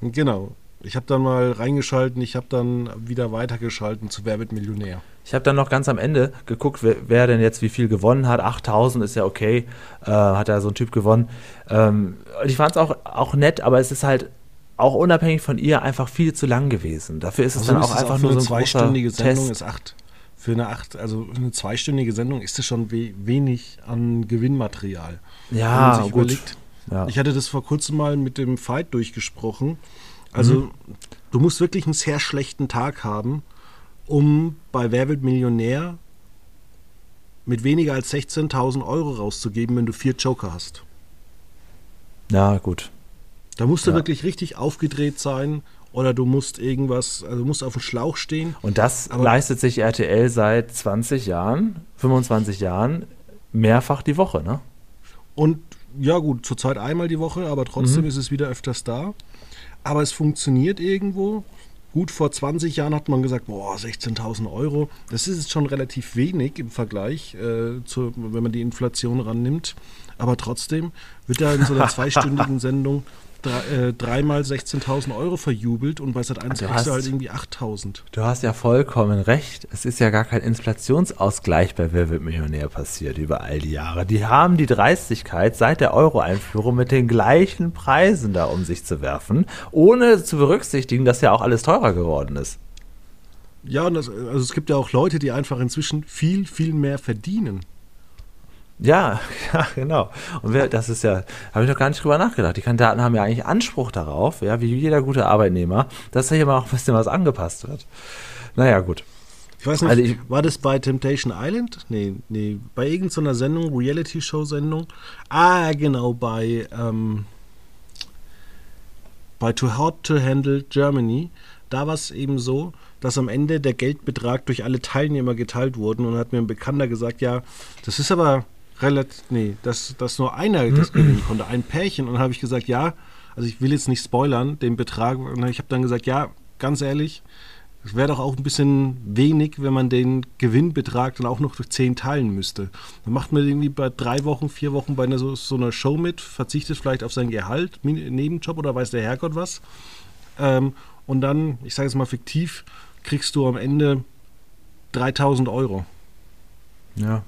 Genau. Ich habe dann mal reingeschalten, ich habe dann wieder weitergeschalten zu Wer wird Millionär. Ich habe dann noch ganz am Ende geguckt, wer, wer, denn jetzt wie viel gewonnen hat. 8000 ist ja okay, äh, hat ja so ein Typ gewonnen. Ähm, ich fand es auch, auch nett, aber es ist halt auch unabhängig von ihr einfach viel zu lang gewesen. Dafür ist es also dann auch einfach auch nur so ein zweistündige Sendung Test. ist acht. Für eine acht, also eine zweistündige Sendung ist es schon we wenig an Gewinnmaterial. Ja, gut. Überlegt, ja. Ich hatte das vor kurzem mal mit dem Fight durchgesprochen. Also mhm. du musst wirklich einen sehr schlechten Tag haben, um bei Wer wird Millionär mit weniger als 16.000 Euro rauszugeben, wenn du vier Joker hast. Ja, gut. Da musst du ja. wirklich richtig aufgedreht sein oder du musst irgendwas, also du musst auf dem Schlauch stehen. Und das Aber leistet sich RTL seit 20 Jahren, 25 Jahren mehrfach die Woche, ne? Und ja gut, zurzeit einmal die Woche, aber trotzdem mhm. ist es wieder öfters da aber es funktioniert irgendwo. Gut, vor 20 Jahren hat man gesagt, boah, 16.000 Euro, das ist schon relativ wenig im Vergleich, äh, zu, wenn man die Inflation rannimmt. Aber trotzdem wird da in so einer zweistündigen Sendung drei, äh, dreimal 16.000 Euro verjubelt und bei Sat 1 kriegst du halt irgendwie 8.000. Du hast ja vollkommen recht. Es ist ja gar kein Inflationsausgleich bei Wer wird Millionär passiert über all die Jahre. Die haben die Dreistigkeit, seit der Euro-Einführung mit den gleichen Preisen da um sich zu werfen, ohne zu berücksichtigen, dass ja auch alles teurer geworden ist. Ja, und das, also es gibt ja auch Leute, die einfach inzwischen viel, viel mehr verdienen. Ja, ja, genau. Und wer, das ist ja, habe ich noch gar nicht drüber nachgedacht. Die Kandidaten haben ja eigentlich Anspruch darauf, ja, wie jeder gute Arbeitnehmer, dass da hier mal auch ein bisschen was angepasst wird. Naja, gut. Ich weiß nicht, also ich, war das bei Temptation Island? Nee, nee, bei irgendeiner Sendung, Reality-Show-Sendung. Ah, genau, bei, ähm, bei Too Hot to Handle Germany. Da war es eben so, dass am Ende der Geldbetrag durch alle Teilnehmer geteilt wurde und hat mir ein Bekannter gesagt, ja, das ist aber relativ, nee, dass, dass nur einer das gewinnen konnte, ein Pärchen. Und dann habe ich gesagt, ja, also ich will jetzt nicht spoilern, den Betrag. Und ich habe dann gesagt, ja, ganz ehrlich, es wäre doch auch ein bisschen wenig, wenn man den Gewinnbetrag dann auch noch durch zehn teilen müsste. Dann macht man irgendwie bei drei Wochen, vier Wochen bei einer, so, so einer Show mit, verzichtet vielleicht auf sein Gehalt, Nebenjob oder weiß der Herrgott was. Ähm, und dann, ich sage es mal fiktiv, kriegst du am Ende 3000 Euro. Ja,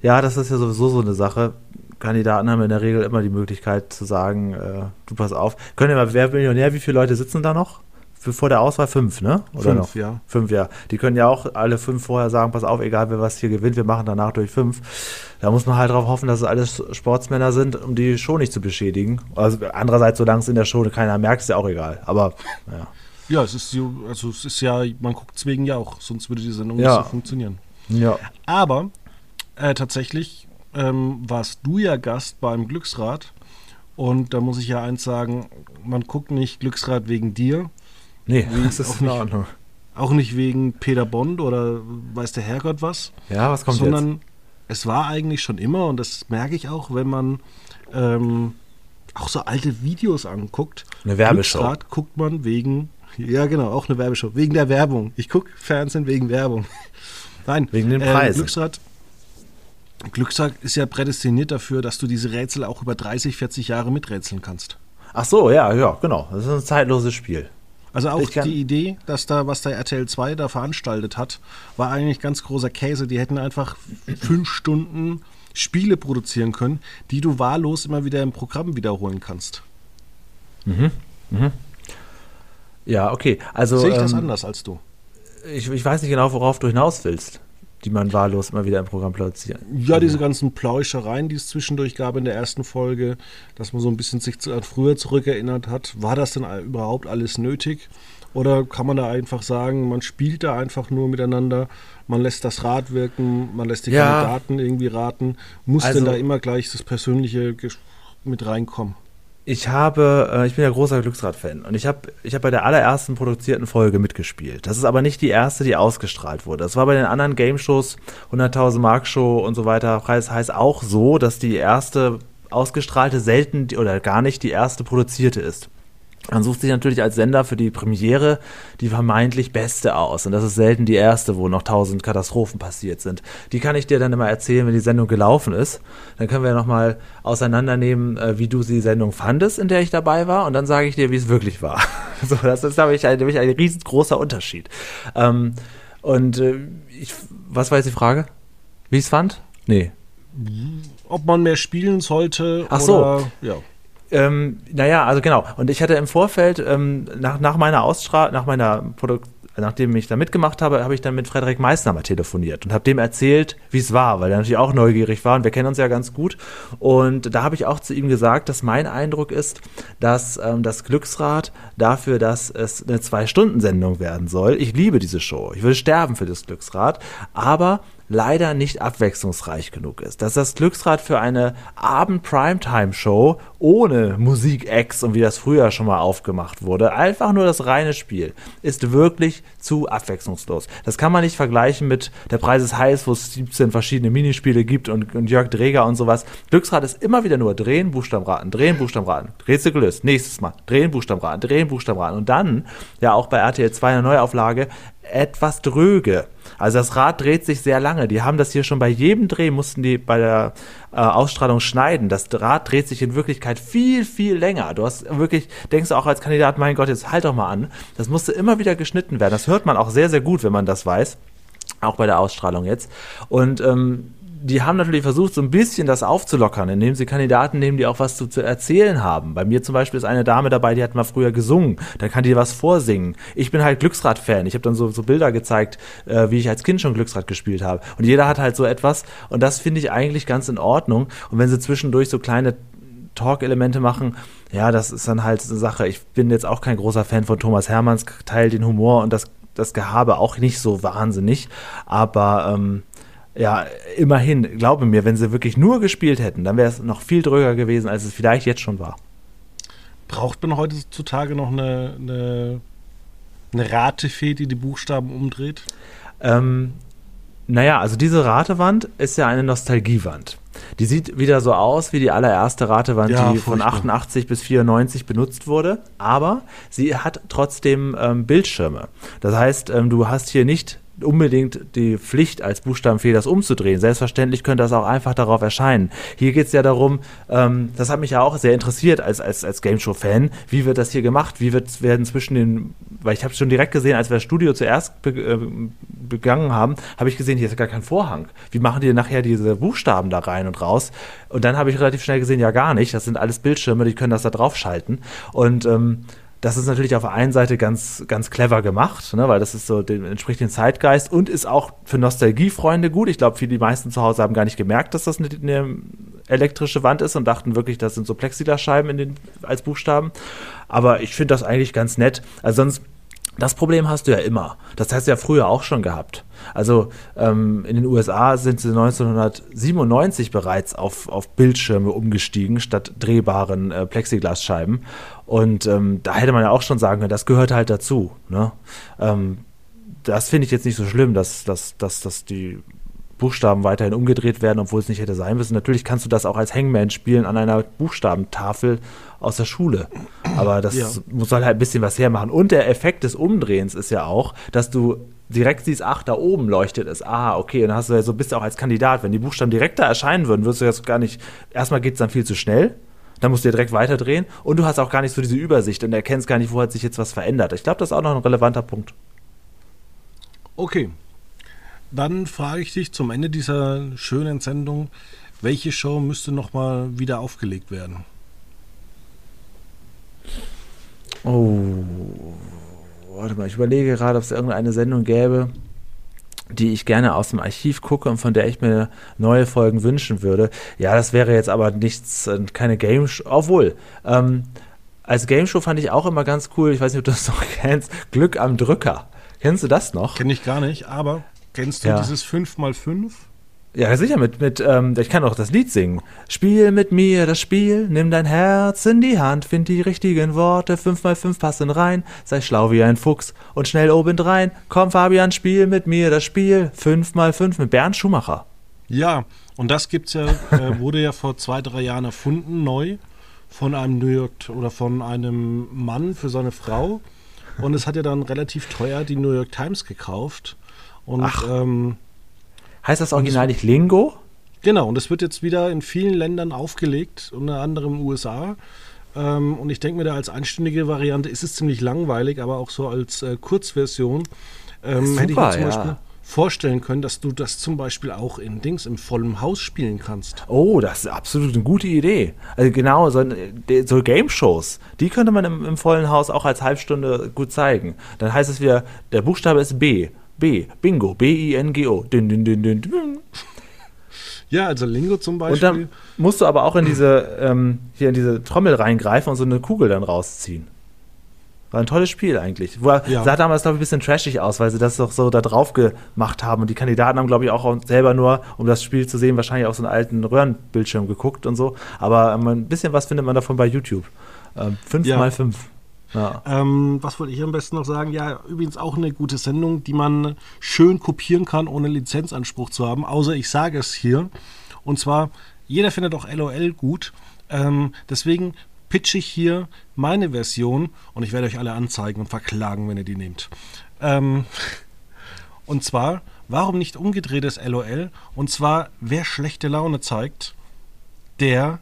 ja, das ist ja sowieso so eine Sache. Kandidaten haben in der Regel immer die Möglichkeit zu sagen, äh, du pass auf. Können wir mal, wer Millionär, wie viele Leute sitzen da noch? Für, vor der Auswahl fünf, ne? Oder fünf, noch? ja. Fünf, ja. Die können ja auch alle fünf vorher sagen, pass auf, egal wer was hier gewinnt, wir machen danach durch fünf. Da muss man halt darauf hoffen, dass es alles Sportsmänner sind, um die Show nicht zu beschädigen. Also andererseits, solange es in der Show keiner merkt, ist ja auch egal. Aber, ja. Ja, es ist, also es ist ja, man guckt es wegen ja auch, sonst würde die Sendung ja. nicht so funktionieren. Ja. Aber äh, tatsächlich ähm, warst du ja Gast beim Glücksrad. Und da muss ich ja eins sagen, man guckt nicht Glücksrad wegen dir. Nee, das ist in Ordnung. Auch nicht wegen Peter Bond oder weiß der Herrgott was. Ja, was kommt sondern jetzt? es war eigentlich schon immer, und das merke ich auch, wenn man ähm, auch so alte Videos anguckt. Eine Werbeshow. Glücksrad guckt man wegen, ja genau, auch eine Werbeshow, wegen der Werbung. Ich gucke Fernsehen wegen Werbung. Nein, wegen den Preisen. Äh, Glücksrad, Glücksrad ist ja prädestiniert dafür, dass du diese Rätsel auch über 30, 40 Jahre miträtseln kannst. Ach so, ja, ja, genau. Das ist ein zeitloses Spiel. Also auch die Idee, dass da, was der RTL 2 da veranstaltet hat, war eigentlich ganz großer Käse. Die hätten einfach fünf Stunden Spiele produzieren können, die du wahllos immer wieder im Programm wiederholen kannst. Mhm. Mhm. Ja, okay. Also, Sehe ich das ähm, anders als du? Ich, ich weiß nicht genau, worauf du hinaus willst die man wahllos immer wieder im Programm platziert. Ja, diese ganzen Pläuschereien, die es zwischendurch gab in der ersten Folge, dass man so ein bisschen sich zu, früher zurückerinnert hat. War das denn überhaupt alles nötig? Oder kann man da einfach sagen, man spielt da einfach nur miteinander, man lässt das Rad wirken, man lässt die ja. Kandidaten irgendwie raten? Muss also, denn da immer gleich das Persönliche mit reinkommen? Ich habe, äh, ich bin ja großer Glücksrad-Fan und ich habe ich hab bei der allerersten produzierten Folge mitgespielt. Das ist aber nicht die erste, die ausgestrahlt wurde. Das war bei den anderen Game-Shows, 100.000 Mark Show und so weiter, Preis heißt auch so, dass die erste ausgestrahlte selten oder gar nicht die erste produzierte ist. Man sucht sich natürlich als Sender für die Premiere die vermeintlich beste aus. Und das ist selten die erste, wo noch tausend Katastrophen passiert sind. Die kann ich dir dann immer erzählen, wenn die Sendung gelaufen ist. Dann können wir nochmal auseinandernehmen, äh, wie du die Sendung fandest, in der ich dabei war. Und dann sage ich dir, wie es wirklich war. so, das ist, glaube ich, ein, ein riesengroßer Unterschied. Ähm, und äh, ich, was war jetzt die Frage? Wie ich es fand? Nee. Ob man mehr spielen sollte. Ach so. Oder, ja. Ähm, naja, also genau. Und ich hatte im Vorfeld, ähm, nach, nach meiner Ausstrahlung, nach meiner Produktion, nachdem ich da mitgemacht habe, habe ich dann mit Frederik Meissner mal telefoniert und habe dem erzählt, wie es war, weil er natürlich auch neugierig war und wir kennen uns ja ganz gut. Und da habe ich auch zu ihm gesagt, dass mein Eindruck ist, dass ähm, das Glücksrad dafür, dass es eine Zwei-Stunden-Sendung werden soll. Ich liebe diese Show. Ich würde sterben für das Glücksrad. Aber leider nicht abwechslungsreich genug ist. Dass das Glücksrad für eine Abend-Primetime-Show ohne Musik-Acts und wie das früher schon mal aufgemacht wurde, einfach nur das reine Spiel, ist wirklich zu abwechslungslos. Das kann man nicht vergleichen mit Der Preis ist heiß, wo es 17 verschiedene Minispiele gibt und, und Jörg Dreger und sowas. Glücksrad ist immer wieder nur drehen, Buchstabenraten, drehen, Buchstabenraten, Rätsel gelöst, nächstes Mal, drehen, Buchstabenraten, drehen, Buchstabenraten und dann, ja auch bei RTL 2 eine Neuauflage, etwas dröge. Also das Rad dreht sich sehr lange. Die haben das hier schon bei jedem Dreh, mussten die bei der äh, Ausstrahlung schneiden. Das Rad dreht sich in Wirklichkeit viel, viel länger. Du hast wirklich, denkst du auch als Kandidat, mein Gott, jetzt halt doch mal an. Das musste immer wieder geschnitten werden. Das hört man auch sehr, sehr gut, wenn man das weiß. Auch bei der Ausstrahlung jetzt. Und ähm, die haben natürlich versucht, so ein bisschen das aufzulockern, indem sie Kandidaten nehmen, die auch was zu, zu, erzählen haben. Bei mir zum Beispiel ist eine Dame dabei, die hat mal früher gesungen. Dann kann die was vorsingen. Ich bin halt Glücksrad-Fan. Ich habe dann so, so Bilder gezeigt, äh, wie ich als Kind schon Glücksrad gespielt habe. Und jeder hat halt so etwas. Und das finde ich eigentlich ganz in Ordnung. Und wenn sie zwischendurch so kleine Talk-Elemente machen, ja, das ist dann halt eine Sache. Ich bin jetzt auch kein großer Fan von Thomas Hermanns, teilt den Humor und das, das Gehabe auch nicht so wahnsinnig. Aber ähm, ja, immerhin, glaube mir, wenn sie wirklich nur gespielt hätten, dann wäre es noch viel dröger gewesen, als es vielleicht jetzt schon war. Braucht man heutzutage noch eine, eine, eine Ratefee, die die Buchstaben umdreht? Ähm, naja, also diese Ratewand ist ja eine Nostalgiewand. Die sieht wieder so aus wie die allererste Ratewand, ja, die furchtbar. von 88 bis 94 benutzt wurde, aber sie hat trotzdem ähm, Bildschirme. Das heißt, ähm, du hast hier nicht unbedingt die Pflicht, als Buchstabenfehler das umzudrehen. Selbstverständlich könnte das auch einfach darauf erscheinen. Hier geht es ja darum, ähm, das hat mich ja auch sehr interessiert als, als, als Game Show-Fan, wie wird das hier gemacht? Wie wird, werden zwischen den, weil ich habe schon direkt gesehen, als wir das Studio zuerst be, äh, begangen haben, habe ich gesehen, hier ist gar kein Vorhang. Wie machen die nachher diese Buchstaben da rein und raus? Und dann habe ich relativ schnell gesehen, ja gar nicht, das sind alles Bildschirme, die können das da draufschalten. Und ähm, das ist natürlich auf der einen Seite ganz, ganz clever gemacht, ne, weil das ist so, den, entspricht dem Zeitgeist und ist auch für Nostalgiefreunde gut. Ich glaube, die meisten zu Hause haben gar nicht gemerkt, dass das eine, eine elektrische Wand ist und dachten wirklich, das sind so Plexiglasscheiben in den, als Buchstaben. Aber ich finde das eigentlich ganz nett. Also sonst Das Problem hast du ja immer. Das hast du ja früher auch schon gehabt. Also ähm, in den USA sind sie 1997 bereits auf, auf Bildschirme umgestiegen statt drehbaren äh, Plexiglasscheiben. Und ähm, da hätte man ja auch schon sagen können, das gehört halt dazu. Ne? Ähm, das finde ich jetzt nicht so schlimm, dass, dass, dass, dass die Buchstaben weiterhin umgedreht werden, obwohl es nicht hätte sein müssen. Natürlich kannst du das auch als Hangman spielen an einer Buchstabentafel aus der Schule. Aber das ja. soll halt ein bisschen was hermachen. Und der Effekt des Umdrehens ist ja auch, dass du direkt siehst, ach, da oben leuchtet es. Ah, okay, und dann hast du ja so bist du auch als Kandidat. Wenn die Buchstaben direkt da erscheinen würden, würdest du jetzt gar nicht. Erstmal geht es dann viel zu schnell. Dann musst du dir direkt weiterdrehen und du hast auch gar nicht so diese Übersicht und erkennst gar nicht, wo hat sich jetzt was verändert. Ich glaube, das ist auch noch ein relevanter Punkt. Okay. Dann frage ich dich zum Ende dieser schönen Sendung, welche Show müsste nochmal wieder aufgelegt werden? Oh, warte mal, ich überlege gerade, ob es irgendeine Sendung gäbe, die ich gerne aus dem Archiv gucke und von der ich mir neue Folgen wünschen würde. Ja, das wäre jetzt aber nichts, äh, keine Game Show. Obwohl, ähm, als Game Show fand ich auch immer ganz cool, ich weiß nicht, ob du das noch kennst, Glück am Drücker. Kennst du das noch? Kenn ich gar nicht, aber kennst du ja. dieses 5x5? Ja, sicher, mit, mit ähm, ich kann auch das Lied singen. Spiel mit mir das Spiel, nimm dein Herz in die Hand, find die richtigen Worte, fünf mal fünf passen rein, sei schlau wie ein Fuchs und schnell obendrein. Komm, Fabian, spiel mit mir das Spiel, fünf mal fünf mit Bernd Schumacher. Ja, und das gibt's ja, äh, wurde ja vor zwei, drei Jahren erfunden, neu, von einem New York oder von einem Mann für seine Frau. Und es hat ja dann relativ teuer die New York Times gekauft. Und Ach. Ähm, Heißt das Original nicht Lingo? Genau, und es wird jetzt wieder in vielen Ländern aufgelegt, unter anderem in den USA. Ähm, und ich denke mir da als einstündige Variante ist es ziemlich langweilig, aber auch so als äh, Kurzversion ähm, Super, hätte ich mir zum Beispiel ja. vorstellen können, dass du das zum Beispiel auch in Dings im vollen Haus spielen kannst. Oh, das ist absolut eine gute Idee. Also genau, so, so Game-Shows, die könnte man im, im vollen Haus auch als Halbstunde gut zeigen. Dann heißt es wieder, der Buchstabe ist B B. Bingo. B-I-N-G-O. Din, din, din, din, din. Ja, also Lingo zum Beispiel. Und dann musst du aber auch in diese, ähm, hier in diese Trommel reingreifen und so eine Kugel dann rausziehen. War ein tolles Spiel eigentlich. Wo, ja. Sah damals, glaube ich, ein bisschen trashig aus, weil sie das doch so da drauf gemacht haben. Und die Kandidaten haben, glaube ich, auch selber nur, um das Spiel zu sehen, wahrscheinlich auf so einen alten Röhrenbildschirm geguckt und so. Aber ähm, ein bisschen was findet man davon bei YouTube. Ähm, fünf ja. mal fünf. Ja. Ähm, was wollte ich am besten noch sagen? Ja, übrigens auch eine gute Sendung, die man schön kopieren kann, ohne Lizenzanspruch zu haben. Außer ich sage es hier. Und zwar, jeder findet auch LOL gut. Ähm, deswegen pitche ich hier meine Version und ich werde euch alle anzeigen und verklagen, wenn ihr die nehmt. Ähm, und zwar, warum nicht umgedrehtes LOL? Und zwar, wer schlechte Laune zeigt, der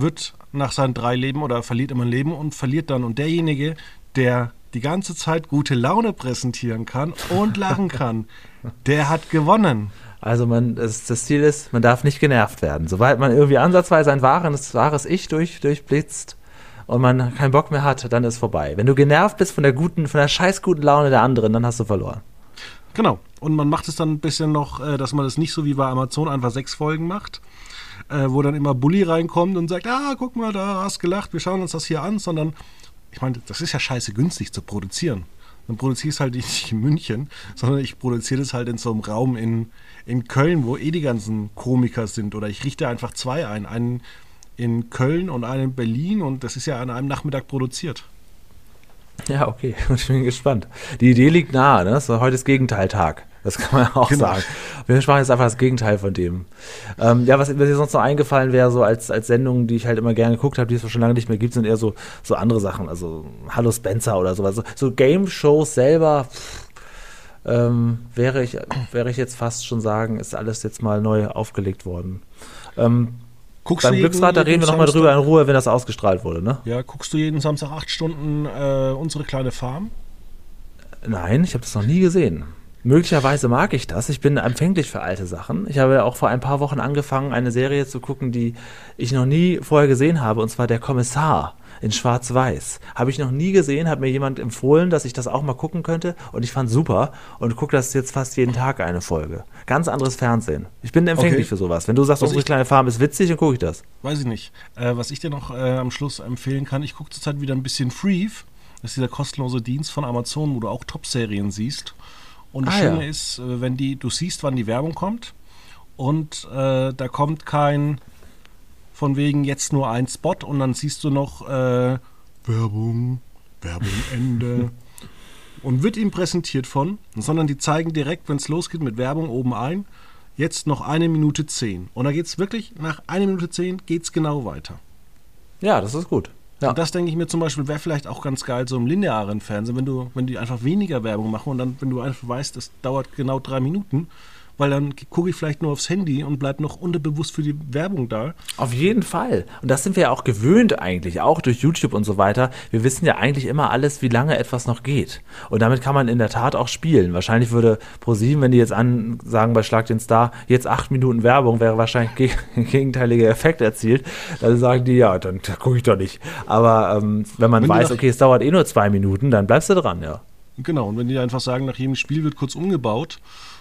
wird nach seinen drei Leben oder verliert immer ein Leben und verliert dann. Und derjenige, der die ganze Zeit gute Laune präsentieren kann und lachen kann, der hat gewonnen. Also man, das, das, Ziel ist, man darf nicht genervt werden. Sobald man irgendwie ansatzweise ein wahres, wahres Ich durch, durchblitzt und man keinen Bock mehr hat, dann ist vorbei. Wenn du genervt bist von der guten, von der scheiß guten Laune der anderen, dann hast du verloren. Genau. Und man macht es dann ein bisschen noch, äh, dass man das nicht so wie bei Amazon einfach sechs Folgen macht, äh, wo dann immer Bully reinkommt und sagt, ah, guck mal, da hast gelacht, wir schauen uns das hier an, sondern ich meine, das ist ja scheiße günstig zu produzieren. Dann produziere ich es halt nicht in München, sondern ich produziere das halt in so einem Raum in, in Köln, wo eh die ganzen Komiker sind. Oder ich richte einfach zwei ein, einen in Köln und einen in Berlin und das ist ja an einem Nachmittag produziert. Ja, okay, ich bin gespannt. Die Idee liegt nahe, ne? So, heute ist Gegenteiltag. Das kann man auch genau. sagen. Wir machen jetzt einfach das Gegenteil von dem. Ähm, ja, was mir sonst noch eingefallen wäre, so als, als Sendung, die ich halt immer gerne geguckt habe, die es schon lange nicht mehr gibt, sind eher so, so andere Sachen. Also Hallo Spencer oder sowas. So, so Game-Shows selber pff, ähm, wäre, ich, wäre ich jetzt fast schon sagen, ist alles jetzt mal neu aufgelegt worden. Ähm, Guckst beim Glücksrad, da reden wir nochmal drüber in Ruhe, wenn das ausgestrahlt wurde, ne? Ja, guckst du jeden Samstag acht Stunden äh, unsere kleine Farm? Nein, ich habe das noch nie gesehen. Möglicherweise mag ich das. Ich bin empfänglich für alte Sachen. Ich habe ja auch vor ein paar Wochen angefangen, eine Serie zu gucken, die ich noch nie vorher gesehen habe, und zwar Der Kommissar in Schwarz-Weiß. Habe ich noch nie gesehen, hat mir jemand empfohlen, dass ich das auch mal gucken könnte und ich fand super und gucke das jetzt fast jeden Tag eine Folge. Ganz anderes Fernsehen. Ich bin empfänglich okay. für sowas. Wenn du sagst, was unsere kleine Farm ist witzig, dann gucke ich das. Weiß ich nicht. Äh, was ich dir noch äh, am Schluss empfehlen kann, ich gucke zurzeit wieder ein bisschen Freeve Das ist dieser kostenlose Dienst von Amazon, wo du auch Top-Serien siehst. Und das Ah, Schöne ja. ist, äh, wenn die, du siehst, wann die Werbung kommt und äh, da kommt kein von wegen jetzt nur ein Spot und dann siehst du noch äh, Werbung, Werbung Ende und wird ihm präsentiert von, sondern die zeigen direkt, wenn es losgeht mit Werbung oben ein, jetzt noch eine Minute zehn. Und da geht es wirklich, nach einer Minute zehn geht es genau weiter. Ja, das ist gut. Ja. Und das denke ich mir zum Beispiel, wäre vielleicht auch ganz geil, so im linearen Fernsehen, wenn du, wenn die einfach weniger Werbung machen und dann, wenn du einfach weißt, es dauert genau drei Minuten, weil dann gucke ich vielleicht nur aufs Handy und bleib noch unterbewusst für die Werbung da. Auf jeden Fall. Und das sind wir ja auch gewöhnt eigentlich, auch durch YouTube und so weiter. Wir wissen ja eigentlich immer alles, wie lange etwas noch geht. Und damit kann man in der Tat auch spielen. Wahrscheinlich würde ProSieben, wenn die jetzt ansagen bei Schlag den Star, jetzt acht Minuten Werbung, wäre wahrscheinlich ge gegenteiliger Effekt erzielt. Dann sagen die, ja, dann gucke ich doch nicht. Aber ähm, wenn man Wenn weiß, okay, es dauert eh nur zwei Minuten, dann bleibst du dran, ja. Genau, und wenn die einfach sagen, nach jedem Spiel wird kurz umgebaut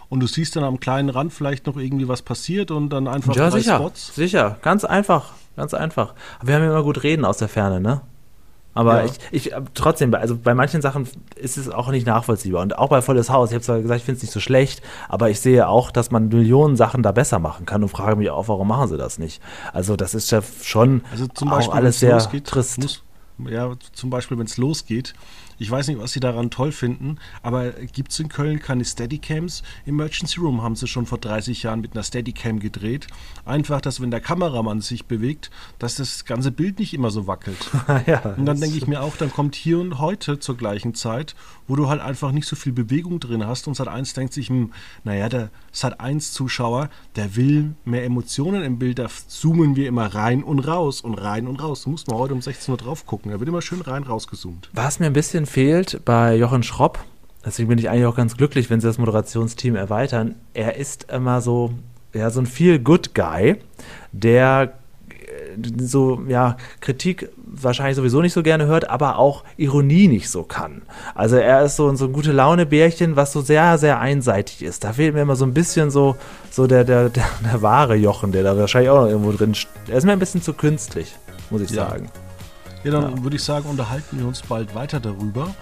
und du siehst dann am kleinen Rand vielleicht noch irgendwie was passiert und dann einfach Ja, drei sicher. Spots. Sicher. Ganz einfach. Ganz einfach. Aber wir haben ja immer gut reden aus der Ferne, ne? Aber Ja. ich, ich, äh, trotzdem, also bei manchen Sachen ist es auch nicht nachvollziehbar. Und auch bei Volles Haus, ich habe zwar gesagt, ich finde es nicht so schlecht, aber ich sehe auch, dass man Millionen Sachen da besser machen kann und frage mich auch, warum machen sie das nicht? Also das ist ja schon Also zum auch Beispiel, alles wenn's sehr losgeht, trist. Muss, ja, zum Beispiel, wenn es losgeht. Ich weiß nicht, was sie daran toll finden, aber gibt es in Köln keine Steadycams? Emergency Room haben sie schon vor 30 Jahren mit einer Steadycam gedreht. Einfach, dass wenn der Kameramann sich bewegt, dass das ganze Bild nicht immer so wackelt. ja, Und dann denke ich mir auch, dann kommt hier und heute zur gleichen Zeit, wo du halt einfach nicht so viel Bewegung drin hast und Sat1 denkt sich, hm, naja, der Sat1-Zuschauer, der will mehr Emotionen im Bild, da zoomen wir immer rein und raus und rein und raus. Du musst mal heute um 16 Uhr drauf gucken, da wird immer schön rein rausgezoomt. Was mir ein bisschen fehlt bei Jochen Schropp, deswegen bin ich eigentlich auch ganz glücklich, wenn sie das Moderationsteam erweitern, er ist immer so, ja, so ein Feel-Good-Guy, der äh, so, ja, Kritik wahrscheinlich sowieso nicht so gerne hört, aber auch Ironie nicht so kann. Also er ist so, so ein gute Laune-Bärchen, was so sehr, sehr einseitig ist. Da fehlt mir immer so ein bisschen so, so der, der, der, der wahre Jochen, der da wahrscheinlich auch noch irgendwo drin st- Er ist mir ein bisschen zu künstlich, muss ich Ja. sagen. Ja, dann würde ich sagen, unterhalten wir uns bald weiter darüber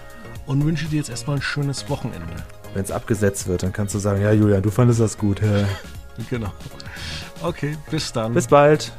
und wünsche dir jetzt erstmal ein schönes Wochenende. Wenn es abgesetzt wird, dann kannst du sagen, ja Julian, du fandest das gut. Genau. Okay, bis dann. Bis bald.